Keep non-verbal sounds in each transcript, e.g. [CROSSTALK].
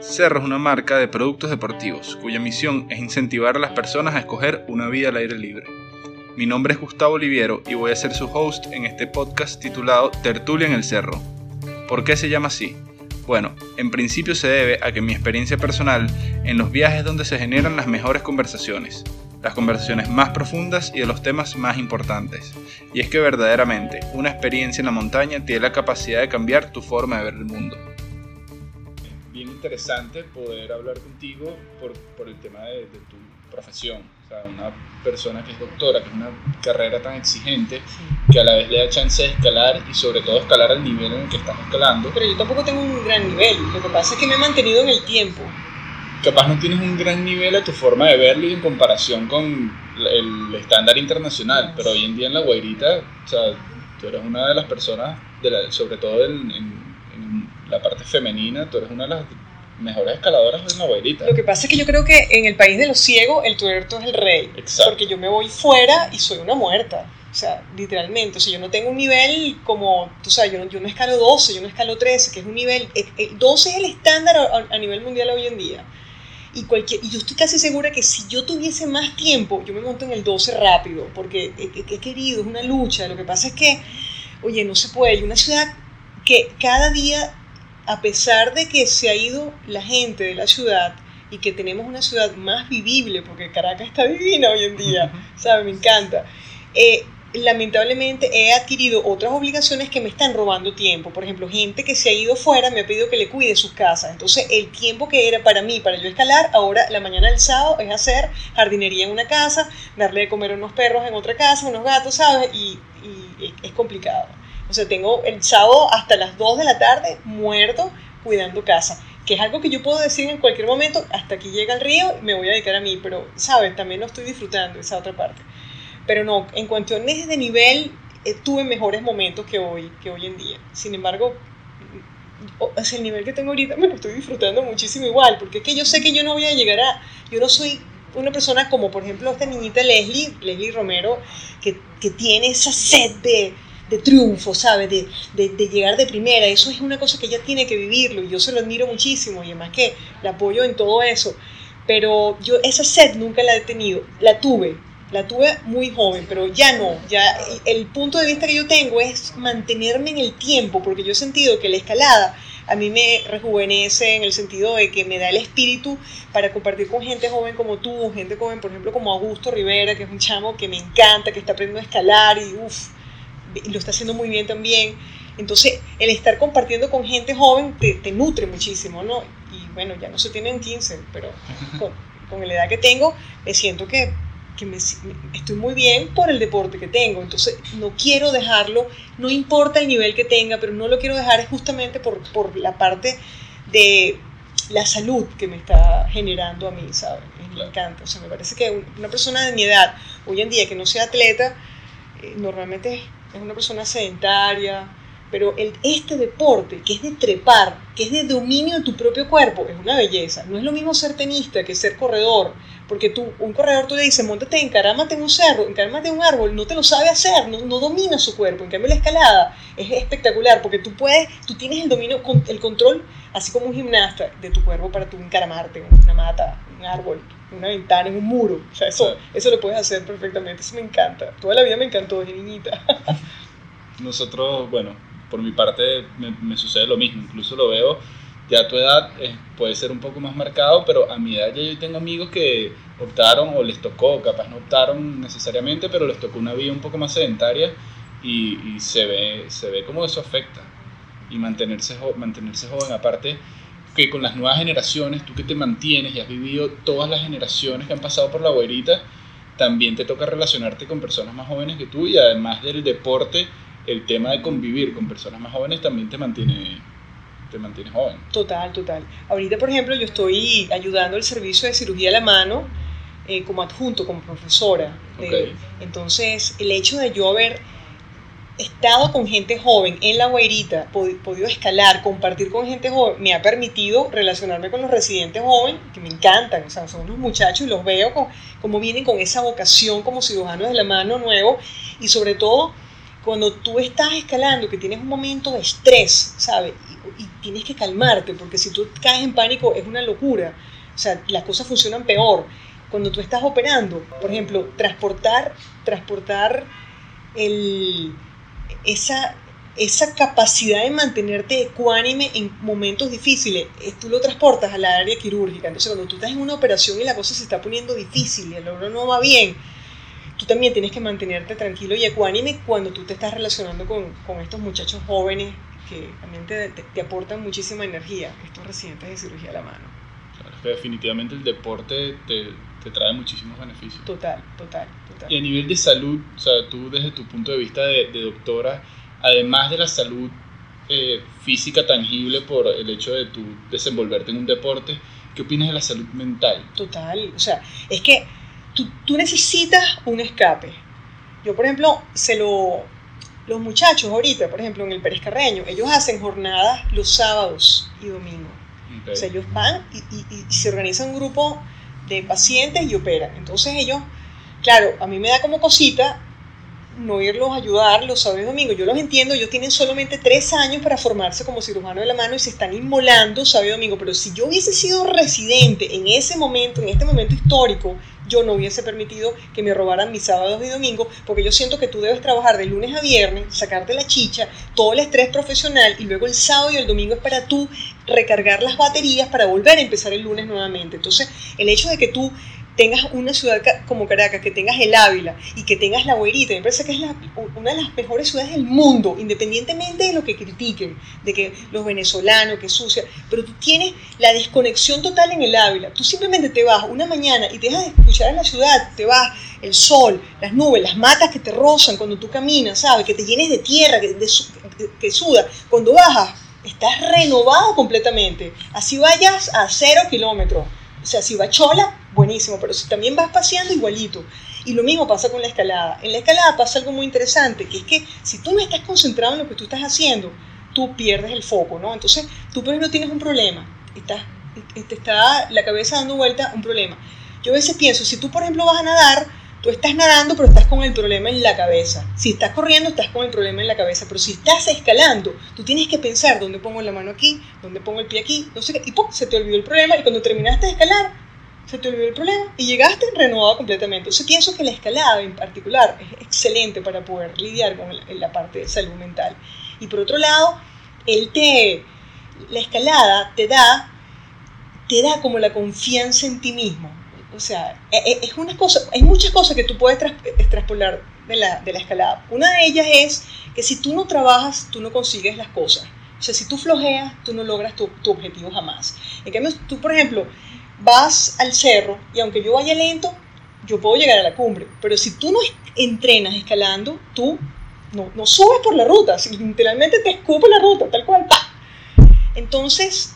Cerro es una marca de productos deportivos cuya misión es incentivar a las personas a escoger una vida al aire libre. Mi nombre es Gustavo Oliviero y voy a ser su host en este podcast titulado Tertulia en el Cerro. ¿Por qué se llama así? Bueno, en principio se debe a que mi experiencia personal en los viajes donde se generan las mejores conversaciones, las conversaciones más profundas y de los temas más importantes. Y es que verdaderamente una experiencia en la montaña tiene la capacidad de cambiar tu forma de ver el mundo interesante poder hablar contigo por, por el tema de, tu profesión. O sea, una persona que es doctora, que es una carrera tan exigente, que a la vez le da chance de escalar y sobre todo escalar al nivel en el que estás escalando. Pero yo tampoco tengo un gran nivel, lo que pasa es que me he mantenido en el tiempo. Capaz no tienes un gran nivel a tu forma de verlo y en comparación con el estándar internacional, pero hoy en día en la Guairita, o sea, tú eres una de las personas, de sobre todo en, en la parte femenina, tú eres una de las mejores escaladoras de una abuelita. Lo que pasa es que yo creo que en el país de los ciegos el tuerto es el rey. Exacto. Porque yo me voy fuera y soy una muerta. O sea, literalmente. O sea, yo no tengo un nivel como, tú sabes, yo no, yo no escalo 12, yo no escalo 13, que es un nivel. El 12 es el estándar a, nivel mundial hoy en día. Y, cualquier, y yo estoy casi segura que si yo tuviese más tiempo, yo me monto en el 12 rápido, porque he, he querido, es una lucha. Lo que pasa es que, oye, no se puede. Hay una ciudad que cada día a pesar de que se ha ido la gente de la ciudad y que tenemos una ciudad más vivible, porque Caracas está divina hoy en día, ¿sabes? Me encanta. Eh, lamentablemente he adquirido otras obligaciones que me están robando tiempo. Por ejemplo, gente que se ha ido fuera me ha pedido que le cuide sus casas. Entonces, el tiempo que era para mí, para yo escalar, ahora la mañana del sábado es hacer jardinería en una casa, darle de comer a unos perros en otra casa, unos gatos, ¿sabes? y es complicado. O sea, tengo el sábado hasta las 2 de la tarde muerto cuidando casa, que es algo que yo puedo decir en cualquier momento, hasta aquí llega el río, me voy a dedicar a mí, pero, ¿sabes? También lo estoy disfrutando, esa otra parte. Pero no, en cuestiones de nivel, eh, tuve mejores momentos que hoy, que hoy en día. Sin embargo, o el nivel que tengo ahorita me lo estoy disfrutando muchísimo igual, porque es que yo sé que yo no voy a llegar a, yo no soy una persona como por ejemplo esta niñita Leslie, Leslie Romero, que, que tiene esa sed de, de triunfo, ¿sabes? De, de, llegar de primera. Eso es una cosa que ella tiene que vivirlo y yo se lo admiro muchísimo y además que la apoyo en todo eso. Pero yo esa sed nunca la he tenido. La tuve, la tuve muy joven, pero ya no. Ya el punto de vista que yo tengo es mantenerme en el tiempo, porque yo he sentido que la escalada a mí me rejuvenece en el sentido de que me da el espíritu para compartir con gente joven como tú, gente joven, por ejemplo, como Augusto Rivera, que es un chamo que me encanta, que está aprendiendo a escalar y uff, lo está haciendo muy bien también. Entonces, el estar compartiendo con gente joven te, te nutre muchísimo, ¿no? Y bueno, ya no se tienen 15, pero con, con la edad que tengo, me siento que, que me, estoy muy bien por el deporte que tengo. Entonces, no quiero dejarlo, no importa el nivel que tenga, pero no lo quiero dejar justamente por, por la parte de la salud que me está generando a mí, ¿sabes? Me encanta. O sea, me parece que una persona de mi edad, hoy en día, que no sea atleta, eh, normalmente es una persona sedentaria, pero el, este deporte, que es de trepar, que es de dominio de tu propio cuerpo, es una belleza. No es lo mismo ser tenista que ser corredor, porque tú, un corredor tú le dices, montate, encarámate en un cerro, encarámate en un árbol, no te lo sabe hacer, no, no, domina su cuerpo. En cambio, la escalada es espectacular, porque tú puedes, tú tienes el dominio, el control, así como un gimnasta, de tu cuerpo para tú encaramarte en una mata, un árbol, una ventana, en un muro. O sea, eso, eso lo puedes hacer perfectamente, eso me encanta. Toda la vida me encantó desde niñita. [LAUGHS] Nosotros, bueno, por mi parte me, sucede lo mismo, incluso lo veo, ya a tu edad eh, puede ser un poco más marcado, pero a mi edad ya yo tengo amigos que optaron o les tocó, capaz no optaron necesariamente, pero les tocó una vida un poco más sedentaria y, se, ve, se ve como eso afecta. Y mantenerse, mantenerse joven, aparte que con las nuevas generaciones, tú que te mantienes y has vivido todas las generaciones que han pasado por la guairita, también te toca relacionarte con personas más jóvenes que tú y además del deporte el tema de convivir con personas más jóvenes también te mantiene te mantiene joven. Total, total. Ahorita, por ejemplo, yo estoy ayudando el servicio de cirugía a la mano eh, como adjunto, como profesora. entonces, el hecho de yo haber estado con gente joven en la Guairita, podido escalar, compartir con gente joven, me ha permitido relacionarme con los residentes jóvenes, que me encantan, o sea, son unos muchachos y los veo con, como vienen con esa vocación como cirujanos de la mano nuevo y sobre todo cuando tú estás escalando, que tienes un momento de estrés, ¿sabes? Y, tienes que calmarte, porque si tú caes en pánico es una locura, o sea, las cosas funcionan peor. Cuando tú estás operando, por ejemplo, transportar, transportar el esa, esa capacidad de mantenerte ecuánime en momentos difíciles, tú lo transportas a la área quirúrgica. Entonces, cuando tú estás en una operación y la cosa se está poniendo difícil y el oro no va bien, tú también tienes que mantenerte tranquilo y ecuánime cuando tú te estás relacionando con, con estos muchachos jóvenes que también te, te, aportan muchísima energía, estos residentes de cirugía a la mano. Claro, que definitivamente el deporte te, te trae muchísimos beneficios. Total, total, total. Y a nivel de salud, o sea, tú desde tu punto de vista de, doctora, además de la salud eh, física tangible por el hecho de tu desenvolverte en un deporte, ¿qué opinas de la salud mental? Total, o sea, es que tú, tú necesitas un escape. Yo, por ejemplo, se lo... Los muchachos ahorita, por ejemplo, en el Pérez Carreño, ellos hacen jornadas los sábados y domingos. O sea, ellos van y, y, y se organiza un grupo de pacientes y operan. Entonces ellos, claro, a mí me da como cosita no irlos a ayudar los sábados y domingos. Yo los entiendo, ellos tienen solamente tres años para formarse como cirujano de la mano y se están inmolando sábado y domingo. Pero si yo hubiese sido residente en ese momento, en este momento histórico, yo no hubiese permitido que me robaran mis sábados y domingos, porque yo siento que tú debes trabajar de lunes a viernes, sacarte la chicha, todo el estrés profesional y luego el sábado y el domingo es para tú recargar las baterías para volver a empezar el lunes nuevamente. Entonces, el hecho de que tú tengas una ciudad como Caracas, que tengas el Ávila y que tengas la Guairita, me parece que es una de las mejores ciudades del mundo, independientemente de lo que critiquen, de que los venezolanos, que sucia, pero tú tienes la desconexión total en el Ávila. Tú simplemente te vas una mañana y dejas de escuchar en la ciudad, te vas el sol, las nubes, las matas que te rozan cuando tú caminas, ¿sabes? Que te llenes de tierra, que, que suda. Cuando bajas, estás renovado completamente. Así vayas a cero kilómetros. Sea, si va chola, buenísimo, pero si también vas paseando, igualito. Y lo mismo pasa con la escalada. En la escalada pasa algo muy interesante, que es que si tú no estás concentrado en lo que tú estás haciendo, tú pierdes el foco, ¿no? Entonces, tú por ejemplo tienes un problema, te está la cabeza dando vuelta un problema. Yo a veces pienso, si tú por ejemplo vas a nadar, tú estás nadando, pero estás con el problema en la cabeza. Si estás corriendo, estás con el problema en la cabeza. Pero si estás escalando, tú tienes que pensar dónde pongo la mano aquí, dónde pongo el pie aquí, no sé qué, y ¡pum! se te olvidó el problema. Y cuando terminaste de escalar, se te olvidó el problema y llegaste renovado completamente. Entonces pienso que la escalada en particular es excelente para poder lidiar con la parte de salud mental. Y por otro lado, el te, la escalada te da, te da como la confianza en ti mismo. O sea, e, e, es una cosa, hay muchas cosas que tú puedes de la, de la escalada. Una de ellas es que si tú no trabajas, tú no consigues las cosas. O sea, si tú flojeas, tú no logras tu, tu objetivo jamás. En cambio, tú, por ejemplo, vas al cerro y aunque yo vaya lento, yo puedo llegar a la cumbre. Pero si tú no entrenas escalando, tú no, subes por la ruta, literalmente te escupe la ruta, tal cual. Entonces,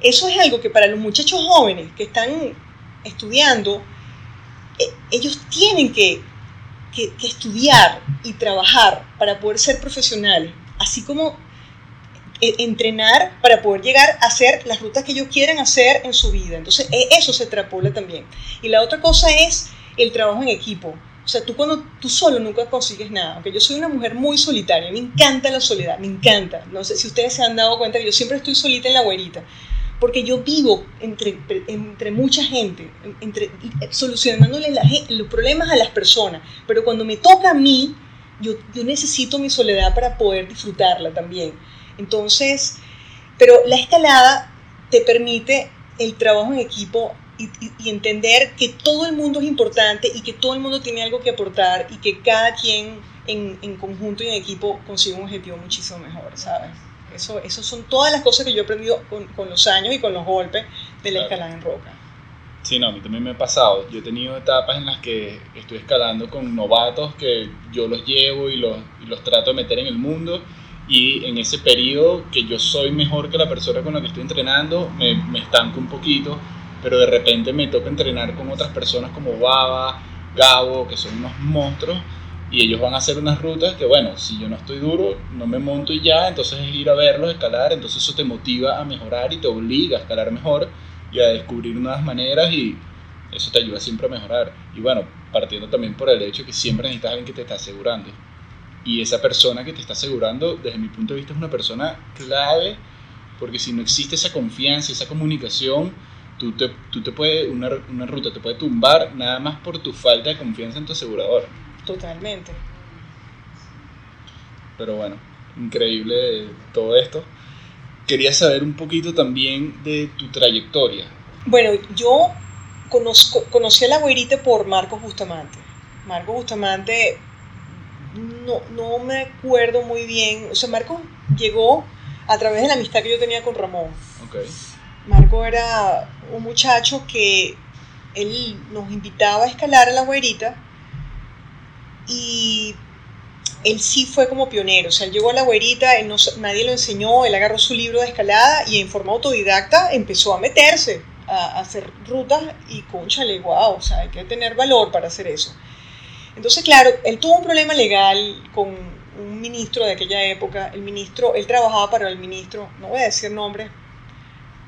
eso es algo que para los muchachos jóvenes que están estudiando, eh, ellos tienen que, que, que estudiar y trabajar para poder ser profesionales, así como e, entrenar para poder llegar a hacer las rutas que ellos quieran hacer en su vida. Entonces, e, eso se extrapola también. Y la otra cosa es el trabajo en equipo. O sea, tú cuando tú solo nunca consigues nada. Aunque yo soy una mujer muy solitaria, me encanta la soledad, me encanta. No sé si ustedes se han dado cuenta que yo siempre estoy solita en la güerita. Porque yo vivo entre, entre mucha gente, entre, solucionándole los problemas a las personas. Pero cuando me toca a mí, yo, yo necesito mi soledad para poder disfrutarla también. Entonces, pero la escalada te permite el trabajo en equipo y, entender que todo el mundo es importante y que todo el mundo tiene algo que aportar y que cada quien en, conjunto y en equipo consigue un objetivo muchísimo mejor, ¿sabes? Eso, eso son todas las cosas que yo he aprendido con, los años y con los golpes de la escalada en roca. Sí, no, a mí también me ha pasado. Yo he tenido etapas en las que estoy escalando con novatos que yo los llevo y los, y los trato de meter en el mundo y en ese periodo que yo soy mejor que la persona con la que estoy entrenando, me, me estanco un poquito, pero de repente me toca entrenar con otras personas como Baba, Gabo, que son unos monstruos, y ellos van a hacer unas rutas que, bueno, si yo no estoy duro, no me monto y ya, entonces es ir a verlos, escalar, entonces eso te motiva a mejorar y te obliga a escalar mejor y a descubrir nuevas maneras y eso te ayuda siempre a mejorar. Y bueno, partiendo también por el hecho que siempre necesitas alguien que te está asegurando. Y esa persona que te está asegurando, desde mi punto de vista, es una persona clave, porque si no existe esa confianza, esa comunicación, tú te, tú te puede, una, una ruta te puede tumbar nada más por tu falta de confianza en tu asegurador. Totalmente. Pero bueno, increíble todo esto. Quería saber un poquito también de tu trayectoria. Bueno, yo conozco, conocí a la güerita por Marcos Bustamante. Marcos Bustamante, no, no me acuerdo muy bien. O sea, Marcos llegó a través de la amistad que yo tenía con Ramón. Okay. Marco era un muchacho que él nos invitaba a escalar a la güerita y él sí fue como pionero, o sea, él llegó a la güerita, él no, nadie lo enseñó, él agarró su libro de escalada y en forma autodidacta empezó a meterse a, hacer rutas y conchale, wow, o sea, hay que tener valor para hacer eso. Entonces, claro, él tuvo un problema legal con un ministro de aquella época, el ministro, él trabajaba para el ministro, no voy a decir nombre,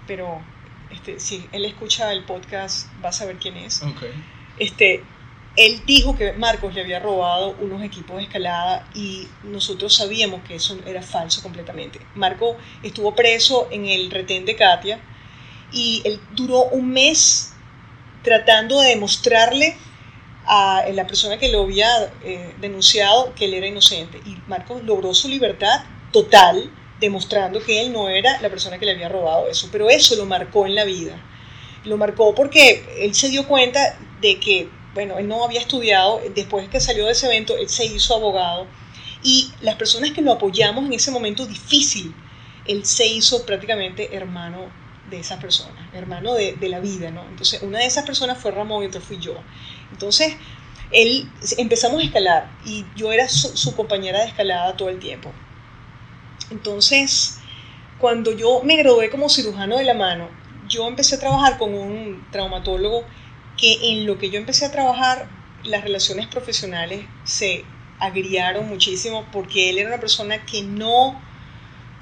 pero este, si él escucha el podcast va a saber quién es. Okay. Este, él dijo que Marcos le había robado unos equipos de escalada y nosotros sabíamos que eso era falso completamente. Marco estuvo preso en el retén de Katia y él duró un mes tratando de demostrarle a la persona que lo había eh, denunciado que él era inocente. Y Marcos logró su libertad total, demostrando que él no era la persona que le había robado eso. Pero eso lo marcó en la vida. Lo marcó porque él se dio cuenta de que bueno, él no había estudiado, después que salió de ese evento, él se hizo abogado y las personas que lo apoyamos en ese momento difícil, él se hizo prácticamente hermano de esas personas, hermano de, la vida, ¿no? Entonces, una de esas personas fue Ramón y otra fui yo. Entonces, él, empezamos a escalar y yo era su, su compañera de escalada todo el tiempo. Entonces, cuando yo me gradué como cirujano de la mano, yo empecé a trabajar con un traumatólogo que en lo que yo empecé a trabajar, las relaciones profesionales se agriaron muchísimo porque él era una persona que no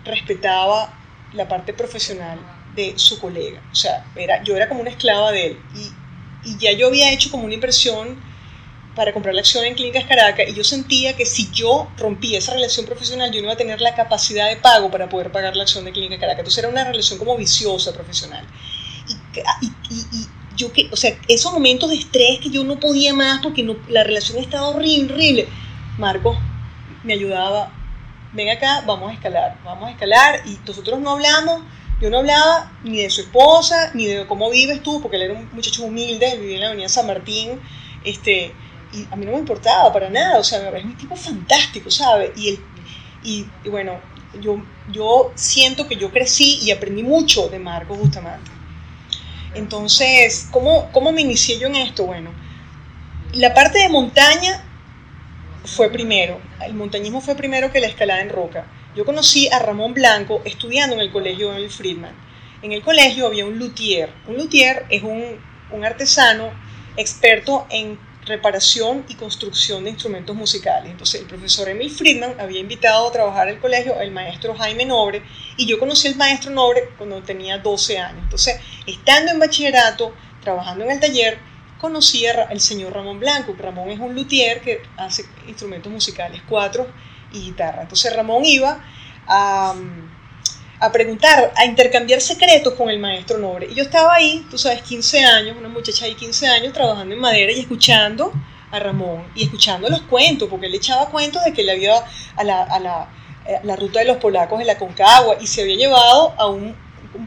respetaba la parte profesional de su colega. O sea, era, yo era como una esclava de él. Y, ya yo había hecho como una inversión para comprar la acción en Clínicas Caracas y yo sentía que si yo rompía esa relación profesional, yo no iba a tener la capacidad de pago para poder pagar la acción de Clínicas Caracas. Entonces era una relación como viciosa profesional. Y, yo que, o sea, esos momentos de estrés que yo no podía más porque no, la relación estaba horrible, horrible. Marco me ayudaba, ven acá, vamos a escalar, vamos a escalar y nosotros no hablamos, yo no hablaba ni de su esposa, ni de cómo vives tú, porque él era un muchacho humilde, vivía en la avenida San Martín, este, y a mí no me importaba para nada, o sea, es un tipo fantástico, ¿sabes? Y, y, y bueno, yo, yo siento que yo crecí y aprendí mucho de Marco Bustamante. Entonces, ¿cómo, ¿cómo me inicié yo en esto? Bueno, la parte de montaña fue primero, el montañismo fue primero que la escalada en roca. Yo conocí a Ramón Blanco estudiando en el colegio Emil Friedman. En el colegio había un luthier. Un luthier es un, un artesano experto en reparación y construcción de instrumentos musicales. Entonces el profesor Emil Friedman había invitado a trabajar al colegio al maestro Jaime Nobre y yo conocí al maestro Nobre cuando tenía 12 años. Entonces, estando en bachillerato, trabajando en el taller, conocí al señor Ramón Blanco. Ramón es un luthier que hace instrumentos musicales, cuatro y guitarra. Entonces Ramón iba a a preguntar, a intercambiar secretos con el maestro Nobre. Y yo estaba ahí, tú sabes, 15 años, una muchacha de 15 años trabajando en madera y escuchando a Ramón y escuchando los cuentos, porque él echaba cuentos de que le había a la, a la, eh, la ruta de los polacos en la Concagua y se había llevado a un,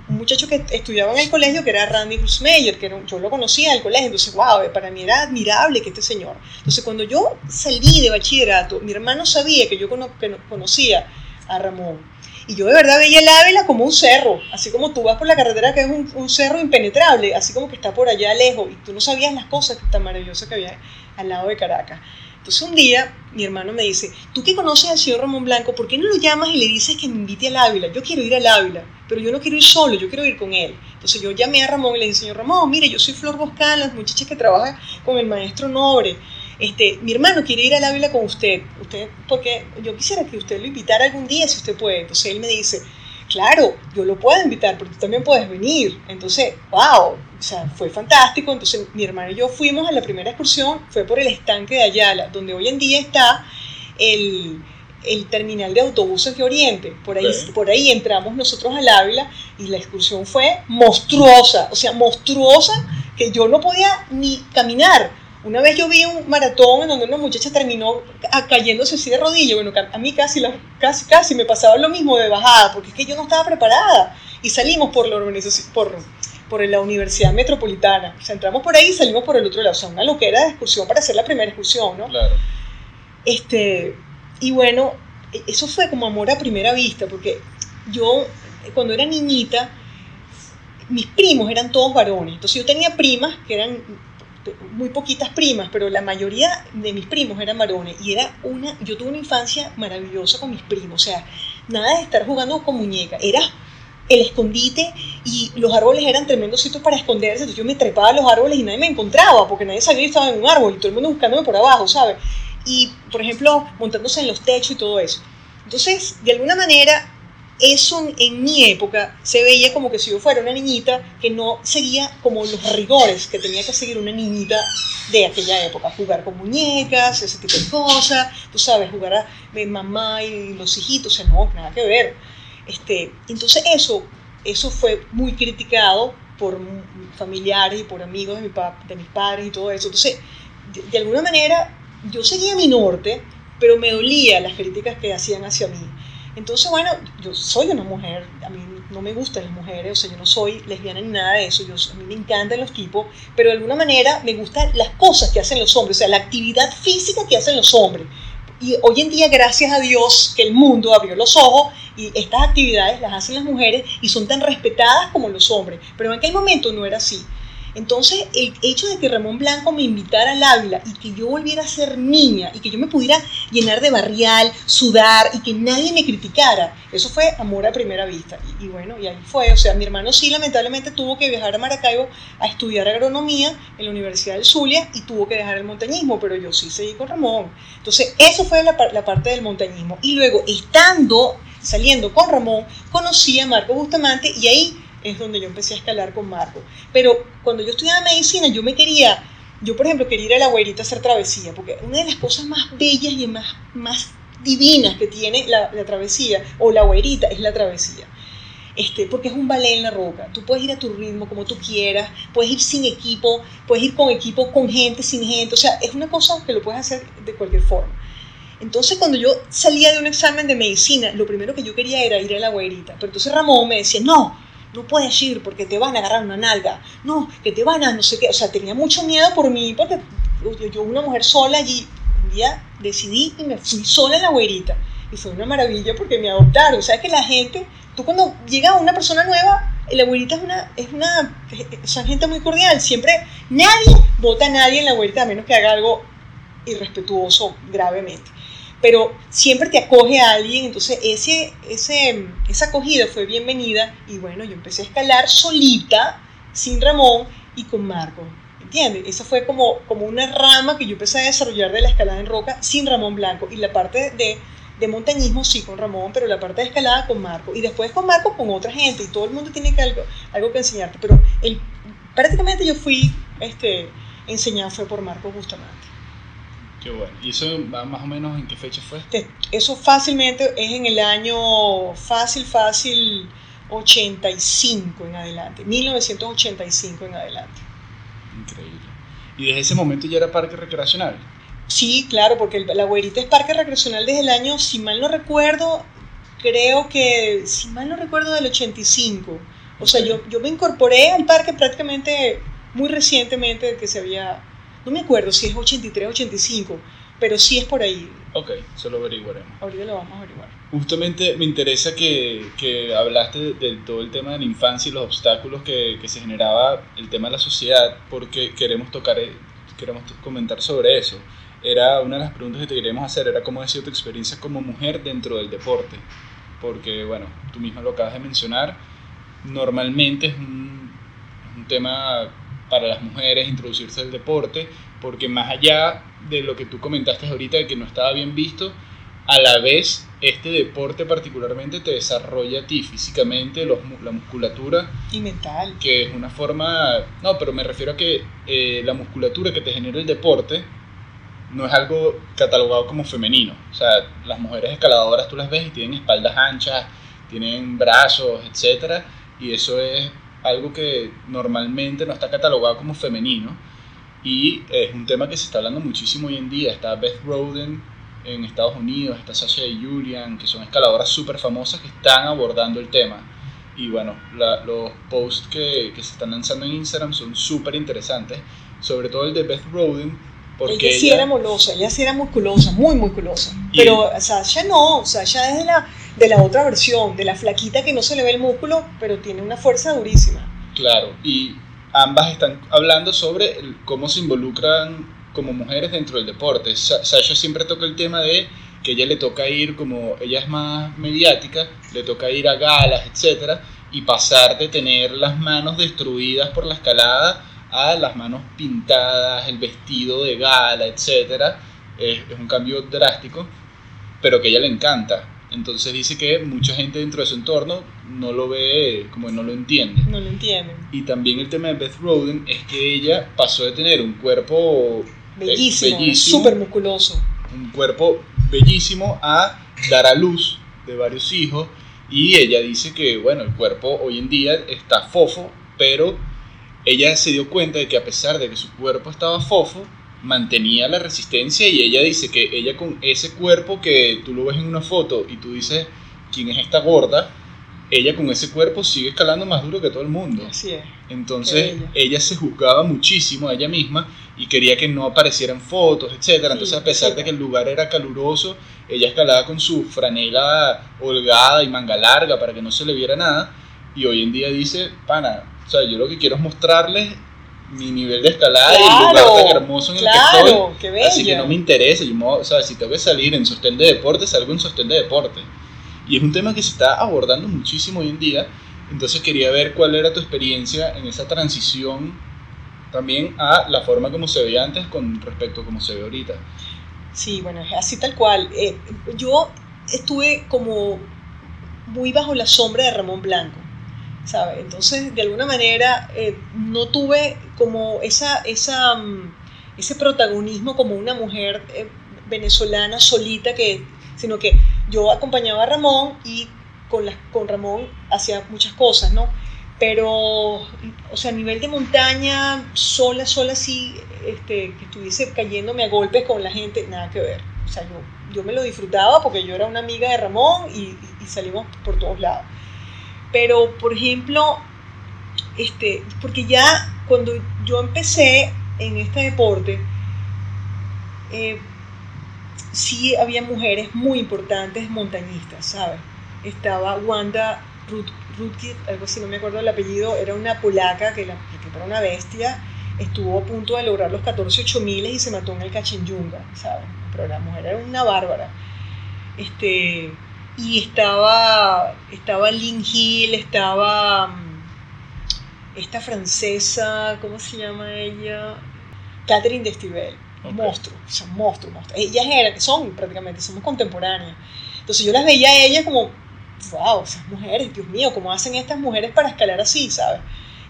muchacho que estudiaba en el colegio que era Randy Grusmeyer, que yo lo conocía en el colegio, entonces, wow, para mí era admirable que este señor. Entonces, cuando yo salí de bachillerato, mi hermano sabía que yo conocía a Ramón y yo de verdad veía el Ávila como un cerro, así como tú vas por la carretera que es un, cerro impenetrable, así como que está por allá lejos y tú no sabías las cosas tan maravillosas que había al lado de Caracas. Entonces un día mi hermano me dice, tú que conoces al señor Ramón Blanco, ¿por qué no lo llamas y le dices que me invite al Ávila? Yo quiero ir al Ávila, pero yo no quiero ir solo, yo quiero ir con él. Entonces yo llamé a Ramón y le dije, señor Ramón, mire, yo soy Flor Boscan, la muchacha que trabaja con el maestro Nobre. Este, mi hermano quiere ir al Ávila con usted, usted, porque yo quisiera que usted lo invitara algún día si usted puede. Entonces él me dice, claro, yo lo puedo invitar, pero tú también puedes venir. Entonces, wow, o sea, fue fantástico. Entonces mi hermano y yo fuimos a la primera excursión, fue por el estanque de Ayala, donde hoy en día está el, el terminal de autobuses de Oriente. Por ahí, por ahí entramos nosotros al Ávila y la excursión fue monstruosa, o sea, monstruosa que yo no podía ni caminar. Una vez yo vi un maratón en donde una muchacha terminó cayéndose así de rodillas. Bueno, a mí casi, casi, casi me pasaba lo mismo de bajada, porque es que yo no estaba preparada. Y salimos por la organización, por, por la Universidad Metropolitana. O sea, entramos por ahí y salimos por el otro lado. O sea, una loquera de excursión para hacer la primera excursión, ¿no? Claro. Este, y bueno, e, eso fue como amor a primera vista, porque yo cuando era niñita, mis primos eran todos varones. Entonces yo tenía primas que eran muy poquitas primas, pero la mayoría de mis primos eran varones. Y era una, yo tuve una infancia maravillosa con mis primos. O sea, nada de estar jugando con muñecas. Era el escondite y los árboles eran tremendos sitios para esconderse. Entonces yo me trepaba a los árboles y nadie me encontraba, porque nadie sabía que estaba en un árbol y todo el mundo buscándome por abajo, ¿sabes? y, por ejemplo, montándose en los techos y todo eso. Entonces, de alguna manera, eso en mi época se veía como que si yo fuera una niñita que no seguía como los rigores que tenía que seguir una niñita de aquella época, jugar con muñecas, ese tipo de cosas, tú sabes, jugar a mamá y los hijitos, o sea, no, nada que ver. Este, entonces eso, eso fue muy criticado por familiares y por amigos de, mi de mis padres y todo eso. Entonces, de alguna manera, yo seguía mi norte, pero me dolía las críticas que hacían hacia mí. Entonces, bueno, yo soy una mujer, a mí no me gustan las mujeres, o sea, yo no soy lesbiana ni nada de eso, yo, a mí me encantan los tipos, pero de alguna manera me gustan las cosas que hacen los hombres, o sea, la actividad física que hacen los hombres. Y hoy en día, gracias a Dios, que el mundo abrió los ojos y estas actividades las hacen las mujeres y son tan respetadas como los hombres. Pero en aquel momento no era así. Entonces, el hecho de que Ramón Blanco me invitara al Ávila y que yo volviera a ser niña y que yo me pudiera llenar de barrial, sudar y que nadie me criticara, eso fue amor a primera vista. Y, bueno, y ahí fue. O sea, mi hermano sí, lamentablemente, tuvo que viajar a Maracaibo a estudiar agronomía en la Universidad del Zulia y tuvo que dejar el montañismo, pero yo sí seguí con Ramón. Entonces, eso fue la, la parte del montañismo. Y luego, estando, saliendo con Ramón, conocí a Marco Bustamante y ahí es donde yo empecé a escalar con Marco. Pero cuando yo estudiaba medicina, yo me quería, yo por ejemplo quería ir a la güerita a hacer travesía, porque una de las cosas más bellas y más, más divinas que tiene la, travesía, o la güerita, es la travesía. Este, porque es un ballet en la roca. Tú puedes ir a tu ritmo como tú quieras, puedes ir sin equipo, puedes ir con equipo, con gente, sin gente. O sea, es una cosa que lo puedes hacer de cualquier forma. Entonces, cuando yo salía de un examen de medicina, lo primero que yo quería era ir a la güerita. Pero entonces Ramón me decía, no, no puedes ir porque te van a agarrar una nalga, no, que te van a no sé qué, o sea, tenía mucho miedo por mí, porque yo, yo una mujer sola allí, un día decidí y me fui sola en la güerita, y fue una maravilla porque me adoptaron, o sea, que la gente, tú cuando llega una persona nueva, la güerita es una, es una, son gente muy cordial, siempre, nadie vota a nadie en la güerita a menos que haga algo irrespetuoso gravemente pero siempre te acoge a alguien, entonces ese, ese, esa acogida fue bienvenida y bueno, yo empecé a escalar solita, sin Ramón y con Marco, ¿entiendes? Esa fue como, como una rama que yo empecé a desarrollar de la escalada en roca sin Ramón Blanco y la parte de, de montañismo sí con Ramón, pero la parte de escalada con Marco y después con Marco con otra gente y todo el mundo tiene que algo, algo que enseñarte, pero el, prácticamente yo fui este, enseñado fue por Marco justamente. Qué bueno. ¿Y eso más o menos en qué fecha fue? Eso fácilmente es en el año fácil, fácil 85 en adelante, 1985 en adelante. Increíble. ¿Y desde ese momento ya era parque recreacional? Sí, claro, porque la Güerita es parque recreacional desde el año, si mal no recuerdo, creo que, si mal no recuerdo, del 85. O sea, yo, yo me incorporé al parque prácticamente muy recientemente que se había no me acuerdo si es 83 o 85, pero sí es por ahí. Ok, eso lo averiguaremos. Ahorita lo vamos a averiguar. Justamente me interesa que, que hablaste de, todo el tema de la infancia y los obstáculos que, que, se generaba el tema de la sociedad, porque queremos tocar, eh, queremos comentar sobre eso. Era una de las preguntas que te queríamos hacer, era cómo ha sido tu experiencia como mujer dentro del deporte. Porque, bueno, tú misma lo acabas de mencionar, normalmente es un, un tema para las mujeres introducirse al deporte, porque más allá de lo que tú comentaste ahorita, de que no estaba bien visto, a la vez este deporte particularmente te desarrolla a ti físicamente, los, la musculatura. Y mental. Que es una forma... No, pero me refiero a que eh, la musculatura que te genera el deporte no es algo catalogado como femenino. O sea, las mujeres escaladoras tú las ves y tienen espaldas anchas, tienen brazos, etc. Y eso es algo que normalmente no está catalogado como femenino. Y es un tema que se está hablando muchísimo hoy en día. Está Beth Roden en Estados Unidos, está Sasha y Julian, que son escaladoras súper famosas que están abordando el tema. Y bueno, los posts que, que, se están lanzando en Instagram son súper interesantes, sobre todo el de Beth Roden, porque ella sí era molosa, ella sí era musculosa, muy musculosa. Pero Sasha no, Sasha es de la, de la otra versión, de la flaquita que no se le ve el músculo, pero tiene una fuerza durísima. Claro, y ambas están hablando sobre cómo se involucran como mujeres dentro del deporte. Sasha siempre toca el tema de que ella le toca ir, como ella es más mediática, le toca ir a galas, etcétera, y pasar de tener las manos destruidas por la escalada a las manos pintadas, el vestido de gala, etcétera. Es, un cambio drástico, pero que a ella le encanta. Entonces dice que mucha gente dentro de su entorno no lo ve, como no lo entiende. No lo entiende. Y también el tema de Beth Roden es que ella pasó de tener un cuerpo bellísimo, súper musculoso. Un cuerpo bellísimo a dar a luz de varios hijos y ella dice que, bueno, el cuerpo hoy en día está fofo, pero ella se dio cuenta de que a pesar de que su cuerpo estaba fofo, mantenía la resistencia y ella dice que ella con ese cuerpo que tú lo ves en una foto y tú dices, ¿quién es esta gorda? ella con ese cuerpo sigue escalando más duro que todo el mundo. Así es. Entonces ella se juzgaba muchísimo a ella misma y quería que no aparecieran fotos, etc. Entonces a pesar de que el lugar era caluroso, ella escalaba con su franela holgada y manga larga para que no se le viera nada. Y hoy en día dice, pana, o sea, yo lo que quiero es mostrarles mi nivel de escalada y el lugar tan hermoso en el que estoy. Así que no me interesa. Yo, o sea, si tengo que salir en sostén de deporte, salgo en sostén de deporte. Y es un tema que se está abordando muchísimo hoy en día. Entonces quería ver cuál era tu experiencia en esa transición también a la forma como se veía antes con respecto a cómo se ve ahorita. Sí, bueno, es así tal cual. Eh, yo estuve como muy bajo la sombra de Ramón Blanco, ¿sabes? Entonces, de alguna manera, eh, no tuve como esa, esa, mm, ese protagonismo como una mujer eh, venezolana solita, que, sino que yo acompañaba a Ramón y con, con Ramón hacía muchas cosas, ¿no? Pero, o sea, a nivel de montaña, sola, sola, sí, este, que estuviese cayéndome a golpes con la gente, nada que ver. O sea, yo, yo me lo disfrutaba porque yo era una amiga de Ramón y, y salimos por todos lados. Pero, por ejemplo, este, porque ya cuando yo empecé en este deporte, eh, sí había mujeres muy importantes montañistas, ¿sabes? Estaba Wanda Rutkit, algo así, no me acuerdo el apellido, era una polaca que, la, que era una bestia, estuvo a punto de lograr los 14 8000 y se mató en el Cachinyunga, ¿sabes? Pero la mujer era una bárbara. Este, y estaba, estaba Lynn Hill, estaba mm, esta francesa, ¿cómo se llama ella? Catherine Destivelle monstruos, son monstruos, monstruos. Ellas eran, son prácticamente, somos contemporáneas. Entonces yo las veía a ellas como, wow, esas mujeres, Dios mío, ¿cómo hacen estas mujeres para escalar así, sabes?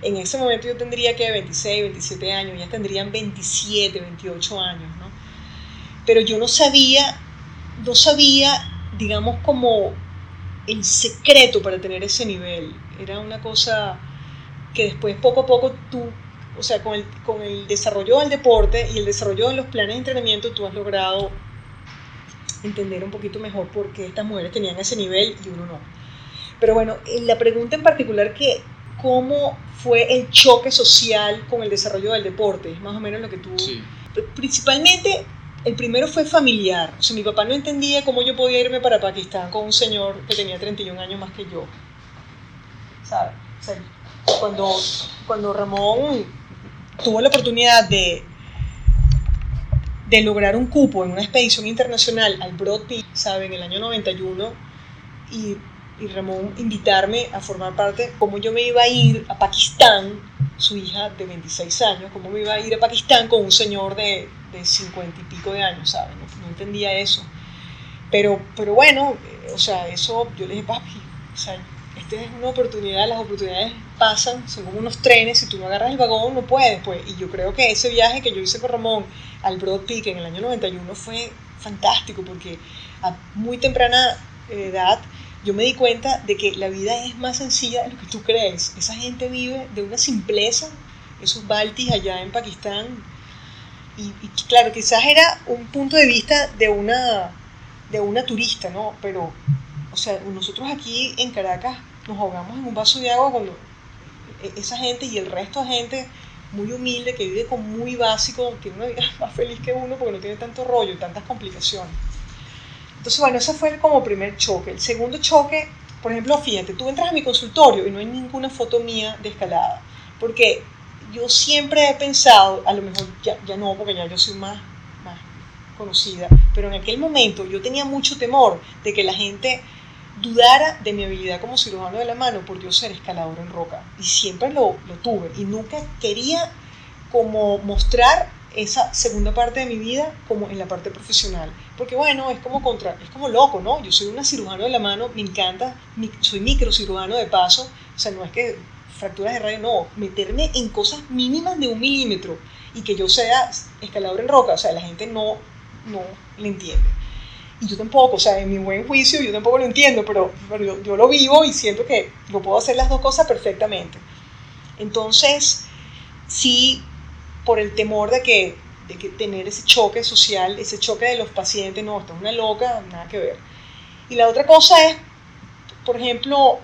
En ese momento yo tendría que 26, 27 años, ellas tendrían 27, 28 años, ¿no? Pero yo no sabía, no sabía, digamos, como el secreto para tener ese nivel. Era una cosa que después poco a poco tú o sea, con el, con el desarrollo del deporte y el desarrollo de los planes de entrenamiento, tú has logrado entender un poquito mejor por qué estas mujeres tenían ese nivel y uno no. Pero bueno, la pregunta en particular que cómo fue el choque social con el desarrollo del deporte, es más o menos lo que tú... Sí. Principalmente, el primero fue familiar. O sea, mi papá no entendía cómo yo podía irme para Pakistán con un señor que tenía 31 años más que yo. ¿Sabes? O sea, cuando, cuando Ramón tuvo la oportunidad de, de lograr un cupo en una expedición internacional al Peak, ¿sabe? En el año 91, y, y Ramón invitarme a formar parte, como yo me iba a ir a Pakistán, su hija de 26 años, cómo me iba a ir a Pakistán con un señor de de cincuenta y pico de años, ¿sabes? No, entendía eso. Pero, pero bueno, eh, o sea, eso yo le dije, papi, o sea, esta es una oportunidad, las oportunidades pasan, son como unos trenes, si tú no agarras el vagón no puedes, pues. Y yo creo que ese viaje que yo hice con Ramón al Broad Peak en el año 91 fue fantástico porque a muy temprana edad yo me di cuenta de que la vida es más sencilla de lo que tú crees. Esa gente vive de una simpleza, esos baltis allá en Pakistán. Y, claro, quizás era un punto de vista de una, de una turista, ¿no? Pero, o sea, nosotros aquí en Caracas nos ahogamos en un vaso de agua cuando e, esa gente y el resto de gente muy humilde que vive con muy básico, tiene una vida más feliz que uno porque no tiene tanto rollo y tantas complicaciones. Entonces, bueno, ese fue como primer choque. El segundo choque, por ejemplo, fíjate, tú entras a mi consultorio y no hay ninguna foto mía de escalada, porque yo siempre he pensado, a lo mejor ya, ya no, porque ya yo soy más, más conocida, pero en aquel momento yo tenía mucho temor de que la gente dudara de mi habilidad como cirujano de la mano por yo ser escalador en roca. Y siempre lo, lo tuve y nunca quería como mostrar esa segunda parte de mi vida como en la parte profesional. Porque bueno, es como contra, es como loco, ¿no? Yo soy una cirujano de la mano, me encanta, soy microcirujano de paso, o sea, no es que fracturas de radio, no, meterme en cosas mínimas de un milímetro y que yo sea escalador en roca, o sea, la gente no, no le entiende. Y yo tampoco, o sea, en mi buen juicio yo tampoco lo entiendo, pero, pero yo, yo lo vivo y siento que lo puedo hacer las dos cosas perfectamente. Entonces, sí por el temor de que, de que tener ese choque social, ese choque de los pacientes, no, esta es una loca, nada que ver. Y la otra cosa es, por ejemplo,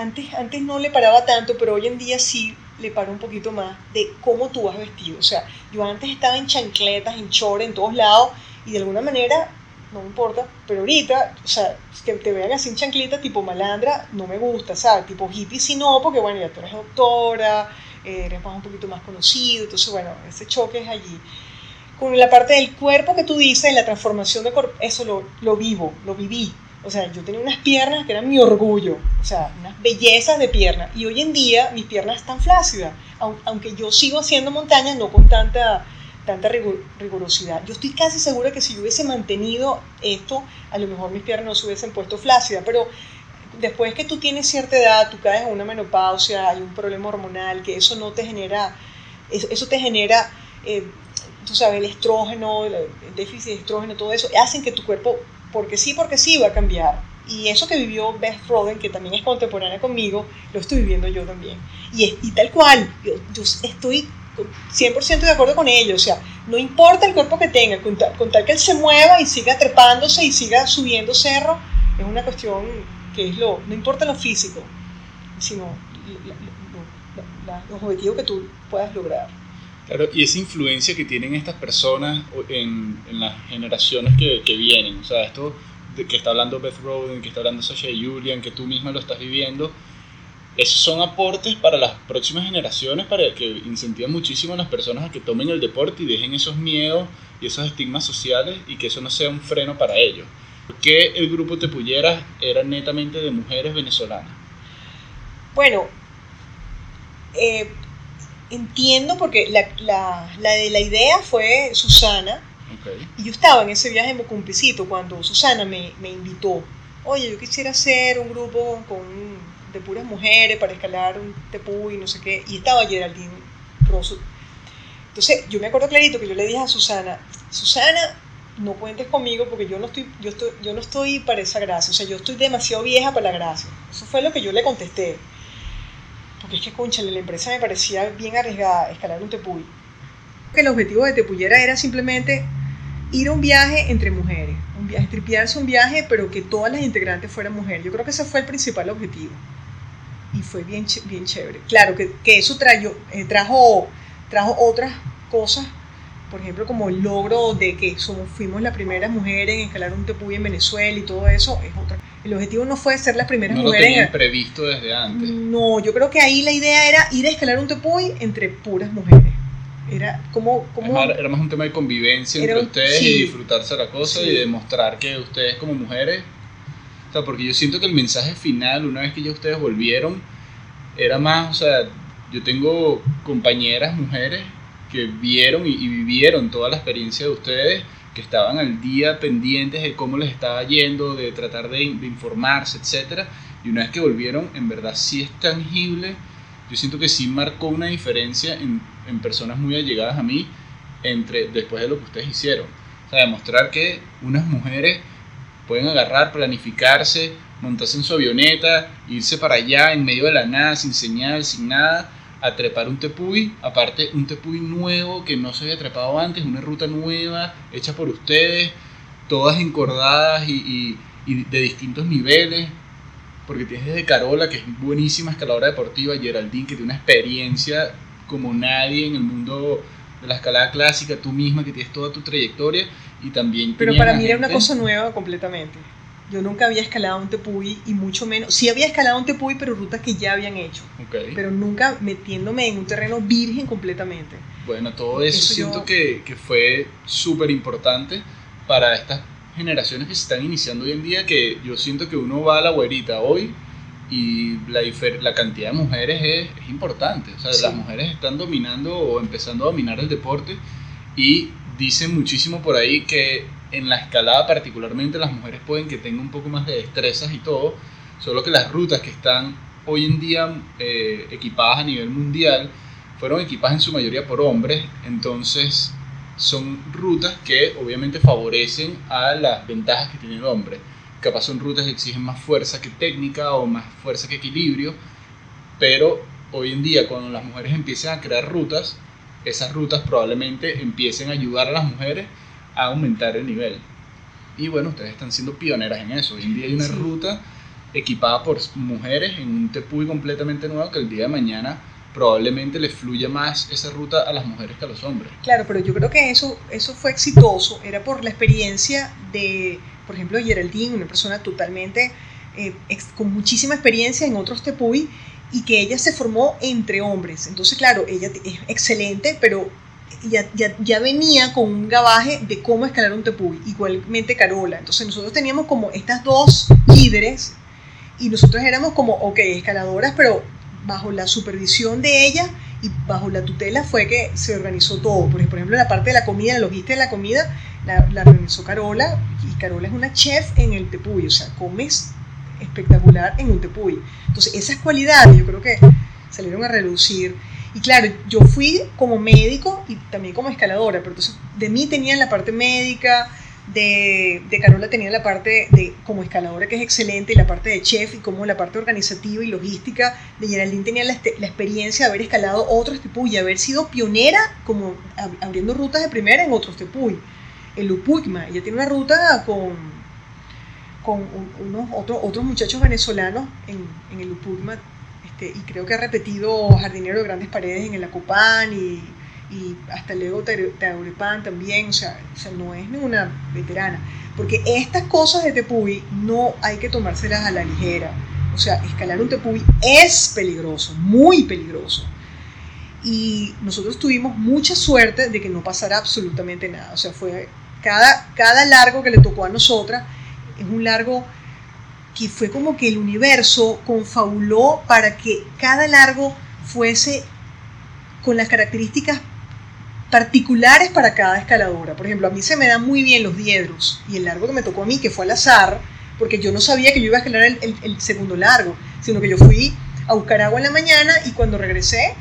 antes, antes no le paraba tanto, pero hoy en día sí le paro un poquito más de cómo tú vas vestido. O sea, yo antes estaba en chancletas, en chores, en todos lados, y de alguna manera, no me importa, pero ahorita, o sea, que te vean así en chancleta, tipo malandra, no me gusta, ¿sabes? Tipo hippie, sí no, porque bueno, ya tú eres doctora, eres más un poquito más conocido, entonces bueno, ese choque es allí. Con la parte del cuerpo que tú dices, la transformación de cuerpo, eso lo, lo vivo, lo viví. O sea, yo tenía unas piernas que eran mi orgullo, o sea, unas bellezas de piernas. Y hoy en día mis piernas están flácidas, aunque yo sigo haciendo montañas, no con tanta, tanta rigurosidad. Yo estoy casi segura que si yo hubiese mantenido esto, a lo mejor mis piernas no se hubiesen puesto flácidas, pero después que tú tienes cierta edad, tú caes en una menopausia, hay un problema hormonal, que eso no te genera, eso te genera, eh, tú sabes, el estrógeno, el déficit de estrógeno, todo eso, hacen que tu cuerpo, porque sí, porque sí, va a cambiar. Y eso que vivió Beth Roden, que también es contemporánea conmigo, lo estoy viviendo yo también. Y, tal cual, yo, yo estoy 100% de acuerdo con ello, o sea, no importa el cuerpo que tenga, con tal, con que él se mueva y siga trepándose y siga subiendo cerro, es una cuestión que es lo, no importa lo físico, sino los objetivos que tú puedas lograr. Claro, y esa influencia que tienen estas personas en, las generaciones que, vienen, o sea, esto de que está hablando Beth Roden, que está hablando Sasha Julian, que tú misma lo estás viviendo, esos son aportes para las próximas generaciones, para que incentiven muchísimo a las personas a que tomen el deporte y dejen esos miedos y esos estigmas sociales y que eso no sea un freno para ellos qué el grupo Tepulleras era netamente de mujeres venezolanas? Bueno, eh, entiendo porque la, la, la, de la idea fue Susana. Y yo estaba en ese viaje en Mocumpicito cuando Susana me, me, invitó. Oye, yo quisiera hacer un grupo con, de puras mujeres para escalar un tepuy y no sé qué. Y estaba Geraldine Rosso. Entonces, yo me acuerdo clarito que yo le dije a Susana, Susana, no cuentes conmigo porque yo no estoy, yo estoy, yo no estoy para esa gracia, o sea, yo estoy demasiado vieja para la gracia. Eso fue lo que yo le contesté. Es que, conchale, la empresa me parecía bien arriesgada, escalar un tepuy. Que el objetivo de Tepuyera era simplemente ir a un viaje entre mujeres, un viaje, tripiarse un viaje, pero que todas las integrantes fueran mujeres. Yo creo que ese fue el principal objetivo. Y fue bien, bien chévere. Claro que, que eso trajo, eh, trajo, trajo otras cosas por ejemplo, como el logro de que somos, fuimos las primeras mujeres en escalar un tepuy en Venezuela y todo eso, es otra. El objetivo no fue ser las primeras mujeres. No lo tenían previsto desde antes. No, yo creo que ahí la idea era ir a escalar un tepuy entre puras mujeres. Era como... como era más un tema de convivencia entre ustedes y disfrutarse la cosa y demostrar que ustedes como mujeres... O sea, porque yo siento que el mensaje final, una vez que ya ustedes volvieron, era más, o sea, yo tengo compañeras mujeres que vieron y, vivieron toda la experiencia de ustedes, que estaban al día pendientes de cómo les estaba yendo, de tratar de, informarse, etc. Y una vez que volvieron, en verdad sí es tangible. Yo siento que sí marcó una diferencia en, en personas muy allegadas a mí entre después de lo que ustedes hicieron. O sea, demostrar que unas mujeres pueden agarrar, planificarse, montarse en su avioneta, irse para allá en medio de la nada, sin señal, sin nada, a trepar un tepuy, aparte un tepuy nuevo que no se había trepado antes, una ruta nueva, hecha por ustedes, todas encordadas y, de distintos niveles, porque tienes desde Carola, que es buenísima escaladora deportiva, Geraldine, que tiene una experiencia como nadie en el mundo de la escalada clásica, tú misma que tienes toda tu trayectoria y también... Pero para mí era una cosa nueva completamente. Yo nunca había escalado un tepuy y mucho menos, sí había escalado un tepuy, pero rutas que ya habían hecho. Pero nunca metiéndome en un terreno virgen completamente. Bueno, todo eso, siento que, que fue súper importante para estas generaciones que se están iniciando hoy en día, que yo siento que uno va a la güerita hoy y la, la cantidad de mujeres es, es importante. O sea, las mujeres están dominando o empezando a dominar el deporte y dicen muchísimo por ahí que en la escalada particularmente las mujeres pueden que tengan un poco más de destrezas y todo, solo que las rutas que están hoy en día eh, equipadas a nivel mundial fueron equipadas en su mayoría por hombres, entonces son rutas que obviamente favorecen a las ventajas que tiene el hombre. Capaz son rutas que exigen más fuerza que técnica o más fuerza que equilibrio, pero hoy en día cuando las mujeres empiecen a crear rutas, esas rutas probablemente empiecen a ayudar a las mujeres a aumentar el nivel. Y bueno, ustedes están siendo pioneras en eso. Hoy en día hay una ruta equipada por mujeres en un tepuy completamente nuevo que el día de mañana probablemente le fluya más esa ruta a las mujeres que a los hombres. Claro, pero yo creo que eso, eso fue exitoso, era por la experiencia de por ejemplo, Geraldine, una persona totalmente eh, con muchísima experiencia en otros tepuy y que ella se formó entre hombres. Entonces, claro, ella es excelente, pero ya, ya, venía con un gabaje de cómo escalar un tepuy, igualmente Carola. Entonces nosotros teníamos como estas dos líderes y nosotros éramos como, ok, escaladoras, pero bajo la supervisión de ella y bajo la tutela fue que se organizó todo. Por ejemplo, la parte de la comida, la logística de la comida, la, la organizó Carola y Carola es una chef en el tepuy, o sea, comes espectacular en un tepuy. Entonces, esas cualidades yo creo que salieron a reducir. Y claro, yo fui como médico y también como escaladora, pero entonces de mí tenían la parte médica, de, de, Carola tenía la parte de como escaladora que es excelente y la parte de chef y como la parte organizativa y logística de Geraldine tenía la, la experiencia de haber escalado otros tepuy y haber sido pionera como abriendo rutas de primera en otros tepuy el Upuigma. Ella tiene una ruta con, con unos otros, otros muchachos venezolanos en, en el Upuigma este, y creo que ha repetido Jardinero de Grandes Paredes en el Acopán y, y hasta luego Taurepán también, o sea, no es ninguna veterana. Porque estas cosas de Tepuy no hay que tomárselas a la ligera. O sea, escalar un Tepuy es peligroso, muy peligroso. Y nosotros tuvimos mucha suerte de que no pasara absolutamente nada. O sea, fue cada, cada largo que le tocó a nosotras es un largo que fue como que el universo confabuló para que cada largo fuese con las características particulares para cada escaladora. Por ejemplo, a mí se me dan muy bien los diedros y el largo que me tocó a mí, que fue al azar, porque yo no sabía que yo iba a escalar el, segundo largo, sino que yo fui a buscar agua en la mañana y cuando regresé,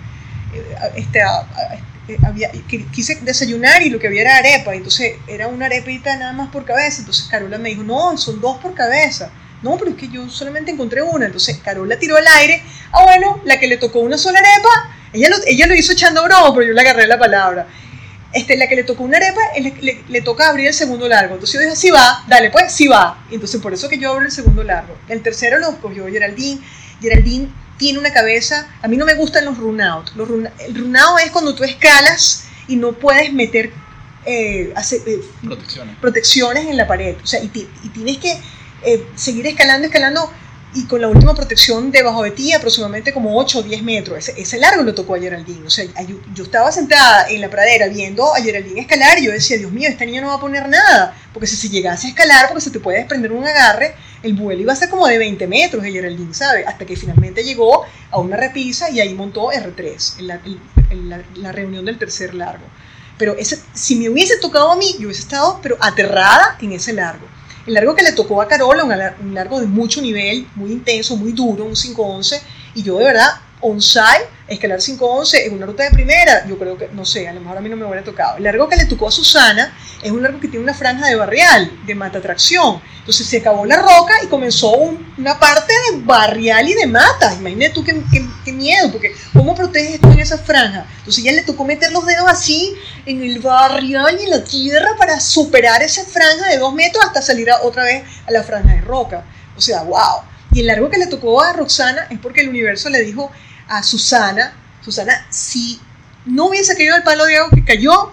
eh, este, eh, había, quise desayunar y lo que había era arepa, entonces era una arepita nada más por cabeza, entonces Carola me dijo, no, son dos por cabeza. No, pero es que yo solamente encontré una. Entonces Carola tiró al aire. Ah, bueno, la que le tocó una sola arepa, ella lo, ella lo hizo echando broma, pero yo le agarré la palabra. Este, la que le tocó una arepa, le, le, toca abrir el segundo largo. Entonces yo dije, sí va, dale pues, sí va. Y entonces por eso que yo abro el segundo largo. El tercero lo cogió Geraldine. Geraldine tiene una cabeza, a mí no me gustan los runados. Los el runado es cuando tú escalas y no puedes meter eh, eh, protecciones. protecciones. en la pared. O sea, y, tienes que eh, seguir escalando, escalando y con la última protección debajo de ti, aproximadamente como 8 o 10 metros. Ese, largo lo tocó a Geraldine. O sea, yo, estaba sentada en la pradera viendo a Geraldine escalar y yo decía, Dios mío, esta niña no va a poner nada, porque si se llegase a escalar, porque se te puede desprender un agarre, el vuelo iba a ser como de 20 metros de Geraldine, ¿sabe? Hasta que finalmente llegó a una repisa y ahí montó R3, en la, la, reunión del tercer largo. Pero ese, si me hubiese tocado a mí, yo hubiese estado pero aterrada en ese largo. El largo que le tocó a Carola, un, largo de mucho nivel, muy intenso, muy duro, un 511, y yo de verdad on-site, escalar 511 es una ruta de primera, yo creo que, no sé, a lo mejor a mí no me hubiera tocado. El largo que le tocó a Susana es un largo que tiene una franja de barrial, de mata tracción. Entonces se acabó la roca y comenzó una parte de barrial y de mata. Imagínate tú qué, qué, miedo, porque ¿cómo proteges tú en esa franja? Entonces ya le tocó meter los dedos así en el barrial y en la tierra para superar esa franja de dos metros hasta salir otra vez a la franja de roca. O sea, wow. Y el largo que le tocó a Roxana es porque el universo le dijo, a Susana, Susana, si no hubiese caído el palo de agua que cayó,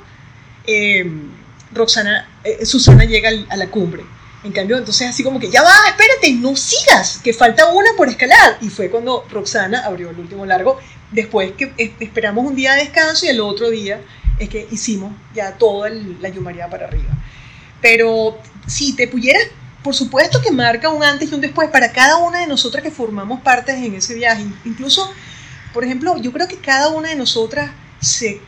em, Roxana, eh, Susana llega a la cumbre. En cambio, entonces así como que, ya va, espérate, no sigas, que falta una por escalar. Y fue cuando Roxana abrió el último largo, después que esperamos un día de descanso y el otro día es que hicimos ya toda la yumaría para arriba. Pero si te pudieras, por supuesto que marca un antes y un después para cada una de nosotras que formamos parte en ese viaje. Incluso por ejemplo, yo creo que cada una de nosotras se,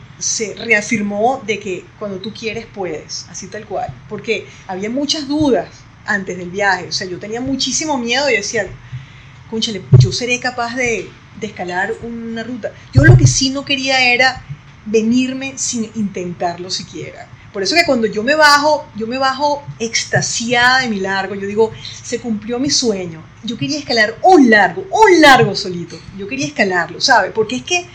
reafirmó de que cuando tú quieres puedes, así tal cual, porque había muchas dudas antes del viaje, o sea, yo tenía muchísimo miedo y decía, conchale, yo seré capaz de, de escalar una ruta. Yo lo que sí no quería era venirme sin intentarlo siquiera. Por eso que cuando yo me bajo, yo me bajo extasiada de mi largo, yo digo, se cumplió mi sueño. Yo quería escalar un largo, un largo solito. Yo quería escalarlo, ¿sabe? Porque es que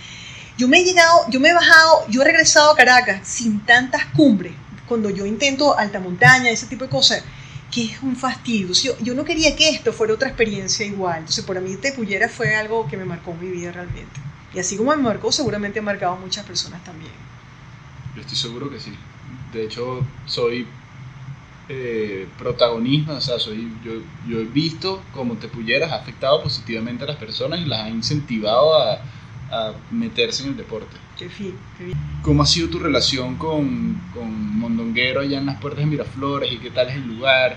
yo me he llegado, yo me he bajado, yo he regresado a Caracas sin tantas cumbres. Cuando yo intento alta montaña, ese tipo de cosas, que es un fastidio. Yo, no quería que esto fuera otra experiencia igual. Entonces, para mí, Tepullera fue algo que me marcó mi vida realmente. Y así como me marcó, seguramente ha marcado a muchas personas también. Yo estoy seguro que sí de hecho soy eh, protagonista, o sea, soy, yo, yo he visto cómo te pudieras ha afectado positivamente a las personas y las ha incentivado a, a meterse en el deporte. Qué fin, qué ¿Cómo ha sido tu relación con, con Mondonguero allá en las puertas de Miraflores y qué tal es el lugar?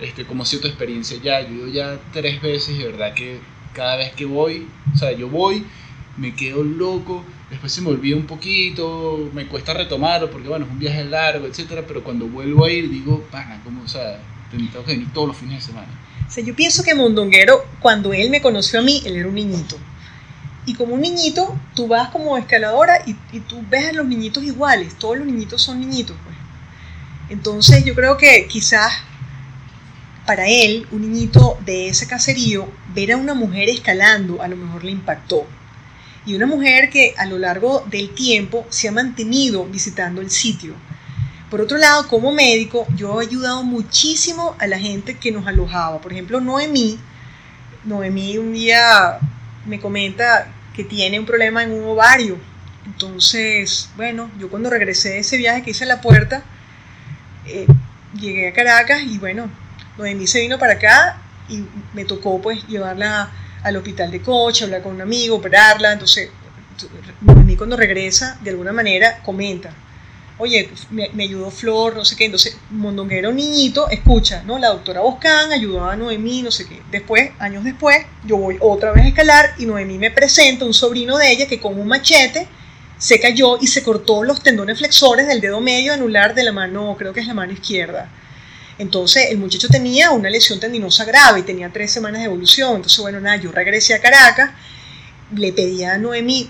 Este, ¿Cómo ha sido tu experiencia ya? Yo he ido ya tres veces y de verdad que cada vez que voy, o sea, yo voy, me quedo loco después se me olvida un poquito, me cuesta retomarlo porque bueno, es un viaje largo, etcétera, pero cuando vuelvo a ir digo, pana, ¿cómo, o sea, tengo que venir todos los fines de semana? O yo pienso que Mondonguero, cuando él me conoció a mí, él era un niñito. Y como un niñito, tú vas como escaladora y, y tú ves a los niñitos iguales, todos los niñitos son niñitos, pues. Entonces yo creo que quizás para él, un niñito de ese caserío, ver a una mujer escalando a lo mejor le impactó y una mujer que a lo largo del tiempo se ha mantenido visitando el sitio. Por otro lado, como médico, yo he ayudado muchísimo a la gente que nos alojaba. Por ejemplo, Noemí, Noemí un día me comenta que tiene un problema en un ovario. Entonces, bueno, yo cuando regresé de ese viaje que hice a la puerta, eh, llegué a Caracas y bueno, Noemí se vino para acá y me tocó pues llevarla al hospital de coche, hablar con un amigo, operarla. Entonces, a mí cuando regresa, de alguna manera, comenta, oye, me, ayudó Flor, no sé qué. Entonces, Mondonguero niñito, escucha, ¿no? La doctora Boscán ayudó a Noemí, no sé qué. Después, años después, yo voy otra vez a escalar y Noemí me presenta un sobrino de ella que con un machete se cayó y se cortó los tendones flexores del dedo medio anular de la mano, creo que es la mano izquierda. Entonces el muchacho tenía una lesión tendinosa grave y tenía tres semanas de evolución. Entonces, bueno, nada, yo regresé a Caracas, le pedí a Noemí,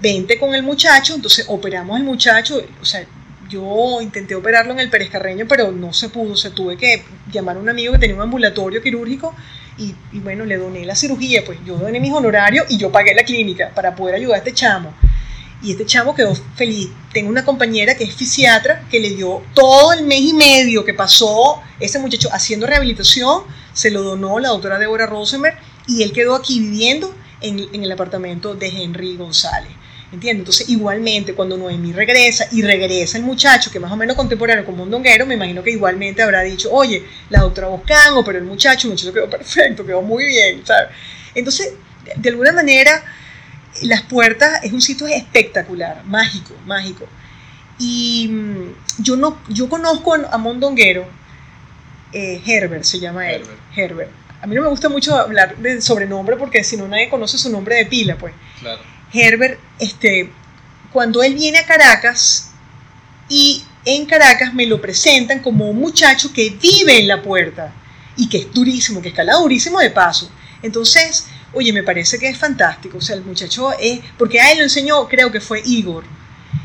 vente con el muchacho, entonces operamos al muchacho, o sea, yo intenté operarlo en el Pérez Carreño, pero no se pudo, se tuve que llamar a un amigo que tenía un ambulatorio quirúrgico y, y, bueno, le doné la cirugía, pues yo doné mis honorarios y yo pagué la clínica para poder ayudar a este chamo. Y este chavo quedó feliz. Tengo una compañera que es fisiatra que le dio todo el mes y medio que pasó ese muchacho haciendo rehabilitación, se lo donó la doctora Débora Rosenberg y él quedó aquí viviendo en, en el apartamento de Henry González. ¿Entiendes? Entonces, igualmente, cuando Noemí regresa y regresa el muchacho, que más o menos contemporáneo con Mondonguero, me imagino que igualmente habrá dicho, oye, la doctora Boscango, pero el muchacho, el muchacho quedó perfecto, quedó muy bien, ¿sabes? Entonces, de alguna manera, las Puertas es un sitio espectacular, mágico, mágico. Y mm, yo, no, yo conozco a Mondonguero, eh, Herbert se llama él, Herbert. a mí no me gusta mucho hablar de sobrenombre porque si no nadie conoce su nombre de pila, pues. Claro. Herbert, este, cuando él viene a Caracas y en Caracas me lo presentan como un muchacho que vive en la puerta y que es durísimo, que escala durísimo de paso. Entonces, oye, me parece que es fantástico. O sea, el muchacho es, porque a él lo enseñó, creo que fue Igor.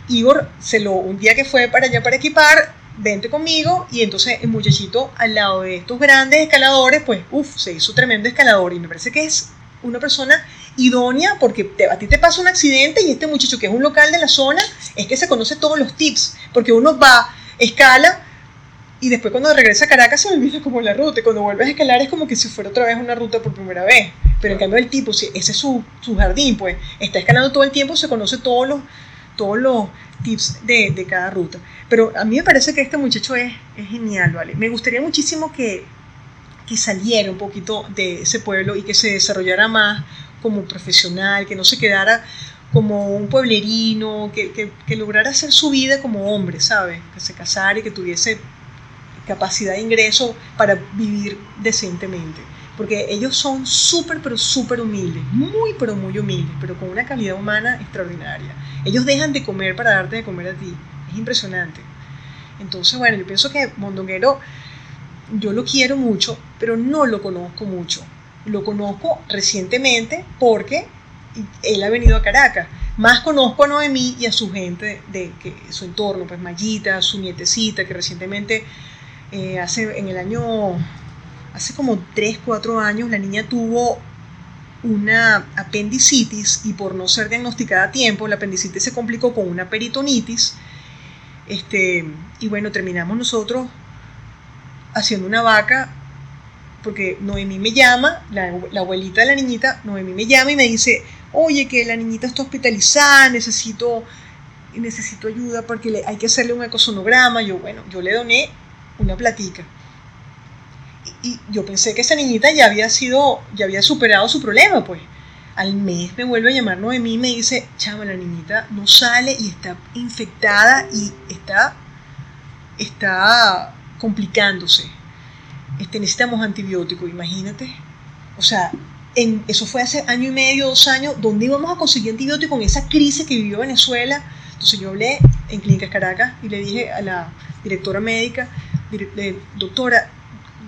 Igor, se lo, un día que fue para allá para equipar, vente conmigo, y entonces el muchachito al lado de estos grandes escaladores, pues, uff, se hizo tremendo escalador, y me parece que es una persona idónea porque a ti te pasa un accidente y este muchacho que es un local de la zona es que se conoce todos los tips, porque uno va, escala y después cuando regresa a Caracas se olvida como la ruta y cuando vuelves a escalar es como que si fuera otra vez una ruta por primera vez. Pero en cambio el tipo, si ese es su, su jardín, pues está escalando todo el tiempo, se conoce todos los, todos los tips de, de, cada ruta. Pero a mí me parece que este muchacho es, es genial, ¿vale? Me gustaría muchísimo que, que saliera un poquito de ese pueblo y que se desarrollara más como profesional, que no se quedara como un pueblerino, que, que, que, lograra hacer su vida como hombre, ¿sabes? Que se casara y que tuviese capacidad de ingreso para vivir decentemente. Porque ellos son súper, pero súper humildes, muy, pero muy humildes, pero con una calidad humana extraordinaria. Ellos dejan de comer para darte de comer a ti. Es impresionante. Entonces, bueno, yo pienso que Mondonguero, yo lo quiero mucho, pero no lo conozco mucho. Lo conozco recientemente porque él ha venido a Caracas. Más conozco a Noemí y a su gente de, que su entorno, pues Mayita, su nietecita, que recientemente, eh, hace en el año, hace como 3, 4 años, la niña tuvo una apendicitis y por no ser diagnosticada a tiempo, la apendicitis se complicó con una peritonitis. Este, y bueno, terminamos nosotros haciendo una vaca porque Noemí me llama, la, la, abuelita de la niñita, Noemí me llama y me dice, oye, que la niñita está hospitalizada, necesito, necesito ayuda porque hay que hacerle un ecosonograma. Yo, bueno, yo le doné una platica. Y, yo pensé que esa niñita ya había sido, ya había superado su problema, pues. Al mes me vuelve a llamar Noemí y me dice, chama, la niñita no sale y está infectada y está, está complicándose este, necesitamos antibióticos, imagínate. O sea, en, eso fue hace año y medio, dos años, ¿dónde íbamos a conseguir antibióticos en esa crisis que vivió Venezuela? Entonces yo hablé en Clínicas Caracas y le dije a la directora médica, doctora,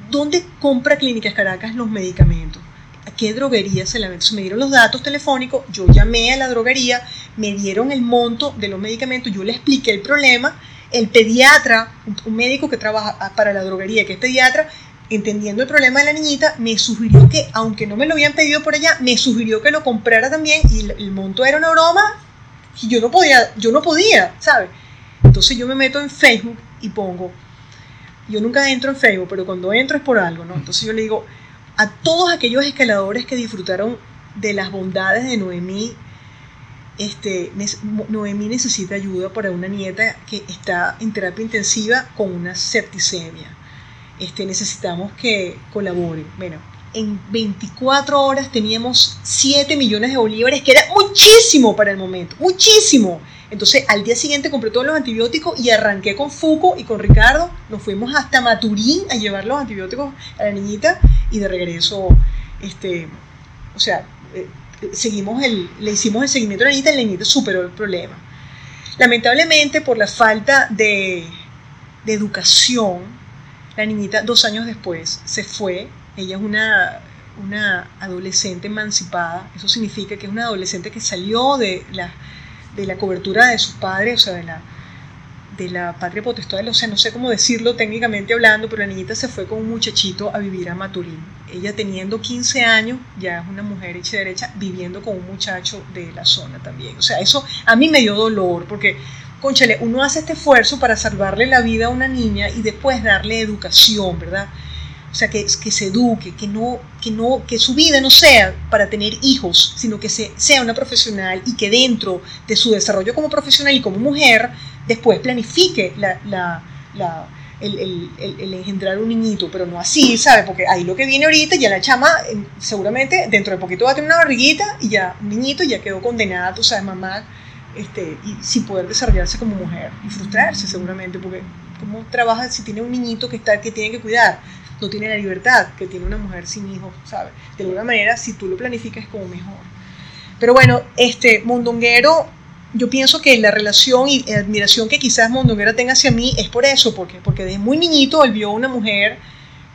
¿dónde compra Clínicas Caracas los medicamentos? ¿A qué droguería se la vende? Me dieron los datos telefónicos, yo llamé a la droguería, me dieron el monto de los medicamentos, yo le expliqué el problema, el pediatra, un médico que trabaja para la droguería, que es pediatra, entendiendo el problema de la niñita, me sugirió que, aunque no me lo habían pedido por allá, me sugirió que lo comprara también y el monto era una broma y yo no podía, yo no podía, ¿sabes? Entonces yo me meto en Facebook y pongo, yo nunca entro en Facebook, pero cuando entro es por algo, ¿no? Entonces yo le digo, a todos aquellos escaladores que disfrutaron de las bondades de Noemí, este, Noemí necesita ayuda para una nieta que está en terapia intensiva con una septicemia este, necesitamos que colaboren. Bueno, en 24 horas teníamos 7 millones de bolívares, que era muchísimo para el momento, muchísimo. Entonces al día siguiente compré todos los antibióticos y arranqué con Fuco y con Ricardo. Nos fuimos hasta Maturín a llevar los antibióticos a la niñita y de regreso, este, o sea, eh, seguimos el, le hicimos el seguimiento a la niñita y la niñita superó el problema. Lamentablemente por la falta de, de educación, la niñita, dos años después, se fue. Ella es una, una adolescente emancipada. Eso significa que es una adolescente que salió de la, de la cobertura de sus padres, o sea, de la, de la patria potestad, o sea, no sé cómo decirlo técnicamente hablando, pero la niñita se fue con un muchachito a vivir a Maturín. Ella teniendo 15 años, ya es una mujer hecha derecha, viviendo con un muchacho de la zona también. O sea, eso a mí me dio dolor, porque conchale, uno hace este esfuerzo para salvarle la vida a una niña y después darle educación, ¿verdad? O sea, que, que se eduque, que, no, que, no, que su vida no sea para tener hijos, sino que se, sea una profesional y que dentro de su desarrollo como profesional y como mujer, después planifique la, la, la el, el, el, engendrar un niñito, pero no así, ¿sabes? Porque ahí lo que viene ahorita, ya la chama seguramente dentro de poquito va a tener una barriguita y ya un niñito ya quedó condenada, tú sabes, mamá este, y sin poder desarrollarse como mujer y frustrarse seguramente, porque ¿cómo trabaja si tiene un niñito que, está, que tiene que cuidar? No tiene la libertad que tiene una mujer sin hijos, ¿sabes? De alguna manera, si tú lo planificas, como mejor. Pero bueno, este Mondonguero, yo pienso que la relación y admiración que quizás Mondonguero tenga hacia mí es por eso, porque, porque desde muy niñito él vio una mujer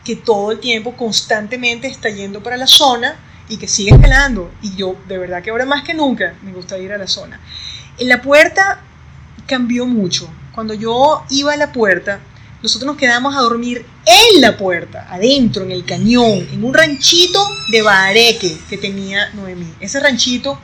que todo el tiempo, constantemente está yendo para la zona y que sigue escalando. Y yo, de verdad que ahora más que nunca, me gusta ir a la zona. En la puerta cambió mucho. Cuando yo iba a la puerta, nosotros nos quedábamos a dormir en la puerta, adentro, en el cañón, en un ranchito de Bareque que tenía Noemí. Ese ranchito,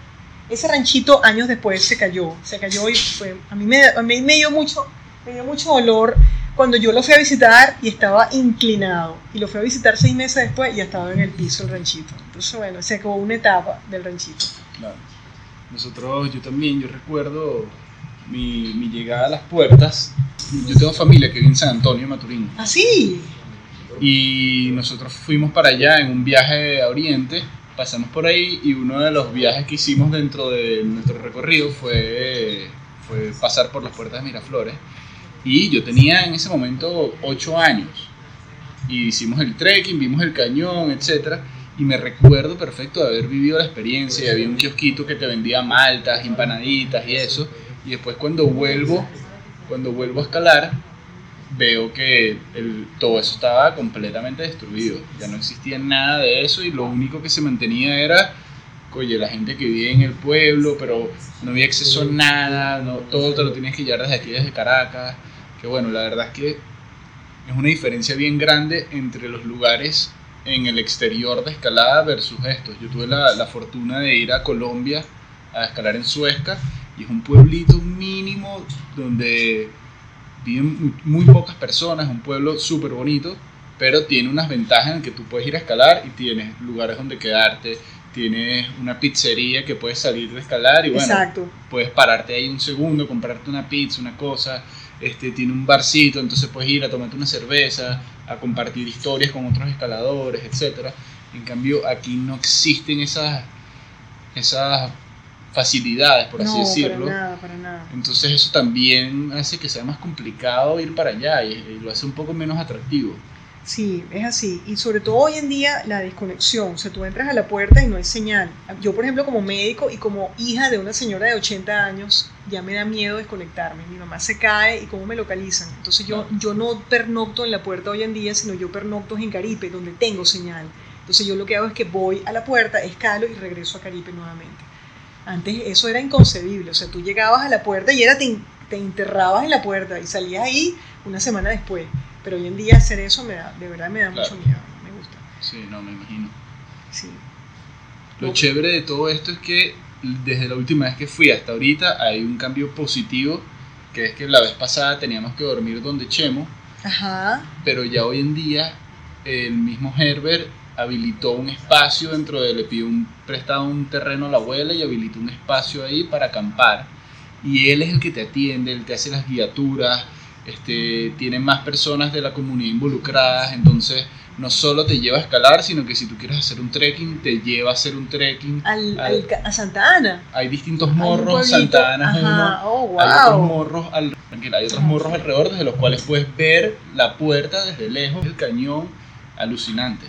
ese ranchito años después se cayó, se cayó y fue, a mí me, a mí me dio mucho, me dio mucho dolor cuando yo lo fui a visitar y estaba inclinado. Y lo fui a visitar seis meses después y ya estaba en el piso el ranchito. Entonces, bueno, se acabó una etapa del ranchito. Claro. Nosotros, yo también, yo recuerdo mi, mi llegada a las puertas. Yo tengo familia que vive en San Antonio, Maturín. ¿Ah, sí? Y nosotros fuimos para allá en un viaje a Oriente. Pasamos por ahí y uno de los viajes que hicimos dentro de nuestro recorrido fue, fue pasar por las puertas de Miraflores. Y yo tenía en ese momento 8 años. Y hicimos el trekking, vimos el cañón, etc. Y me recuerdo perfecto de haber vivido la experiencia. Y había un kiosquito que te vendía maltas, empanaditas y eso. Y después cuando vuelvo, cuando vuelvo a escalar, veo que todo eso estaba completamente destruido. Ya no existía nada de eso y lo único que se mantenía era, oye, la gente que vive en el pueblo, pero no había acceso a nada, no, todo te lo tenías que llevar desde aquí, desde Caracas. Que bueno, la verdad es que es una diferencia bien grande entre los lugares en el exterior de escalada versus estos. Yo tuve la, la fortuna de ir a Colombia a escalar en Suezca y es un pueblito mínimo donde viven muy pocas personas, un pueblo súper bonito, pero tiene unas ventajas en que tú puedes ir a escalar y tienes lugares donde quedarte, tienes una pizzería que puedes salir de escalar y bueno, Exacto. puedes pararte ahí un segundo, comprarte una pizza, una cosa, este, tiene un barcito, entonces puedes ir a tomarte una cerveza, a compartir historias con otros escaladores, etc. En cambio, aquí no existen esas, esas facilidades, por así no, decirlo. para nada, para nada. Entonces eso también hace que sea más complicado ir para allá y, y lo hace un poco menos atractivo. Sí, es así. Y sobre todo hoy en día la desconexión. O sea, tú entras a la puerta y no hay señal. Yo, por ejemplo, como médico y como hija de una señora de 80 años, ya me da miedo desconectarme. Mi mamá se cae y cómo me localizan. Entonces yo, yo no pernocto en la puerta hoy en día, sino yo pernocto en Caripe, donde tengo señal. Entonces yo lo que hago es que voy a la puerta, escalo y regreso a Caripe nuevamente. Antes eso era inconcebible. O sea, tú llegabas a la puerta y era te, te enterrabas en la puerta y salías ahí una semana después. Pero hoy en día hacer eso me da, de verdad me da Claro. mucho miedo, no me gusta. Sí, no, me imagino. Sí. Lo chévere de todo esto es que desde la última vez que fui hasta ahorita hay un cambio positivo, que es que la vez pasada teníamos que dormir donde Chemo, Ajá. pero ya hoy en día el mismo Herbert habilitó un espacio dentro de, le pidió un, prestado un terreno a la abuela y habilitó un espacio ahí para acampar. Y él es el que te atiende, él te hace las guiaturas, este, tiene más personas de la comunidad involucradas, entonces no solo te lleva a escalar, sino que si tú quieres hacer un trekking, te lleva a hacer un trekking. Al, Al- al ca- a Santa Ana. Hay distintos morros. Santa Ana es uno, Oh, hay otros wow. morros, al- hay otros morros alrededor desde los cuales puedes ver la puerta desde lejos, el cañón, alucinante.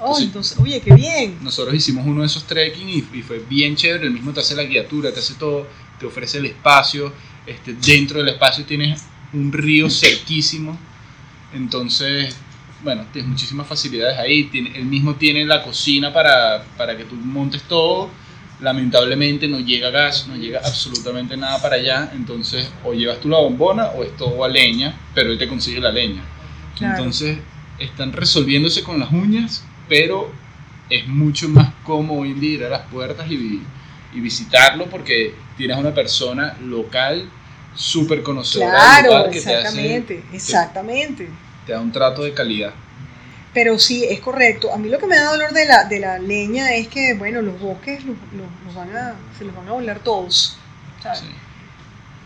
Oh, Entonces- entonces, oye, qué bien. Nosotros hicimos uno de esos trekking y, y fue bien chévere, el mismo te hace la guiatura, te hace todo, te ofrece el espacio, este, dentro del espacio tienes un río cerquísimo, entonces, bueno, tienes muchísimas facilidades ahí, tiene, él mismo tiene la cocina para, para que tú montes todo, lamentablemente no llega gas, no llega absolutamente nada para allá, entonces o llevas tú la bombona o es todo a leña, pero él te consigue la leña. Claro. Entonces, están resolviéndose con las uñas, pero es mucho más cómodo hoy en día ir a las puertas y, y visitarlo porque tienes a una persona local súper conocedora del Claro, lugar que te, hace, exactamente, exactamente. te da un trato de calidad. Pero sí, es correcto. A mí lo que me da dolor de la, de la leña es que, bueno, los bosques los, los- los van a, se los van a volar todos. ¿sabes? Sí.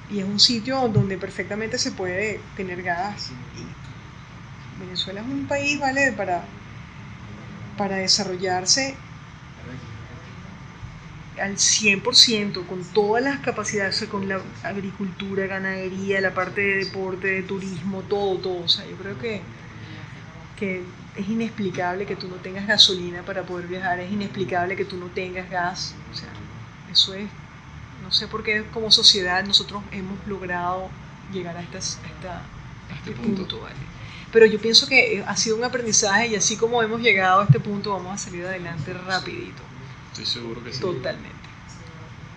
Y es un sitio donde perfectamente se puede tener gas. Y Venezuela es un país, ¿vale? Para, para desarrollarse al 100%, con todas las capacidades, o sea, con la agricultura, ganadería, la parte de deporte, de turismo, todo, todo. O sea, yo creo que que es inexplicable que tú no tengas gasolina para poder viajar, es inexplicable que tú no tengas gas. O sea, eso es, no sé por qué como sociedad nosotros hemos logrado llegar a, esta, a este, punto. ¿vale? Pero yo pienso que ha sido un aprendizaje y así como hemos llegado a este punto vamos a salir adelante rapidito. Estoy seguro que sí. Totalmente.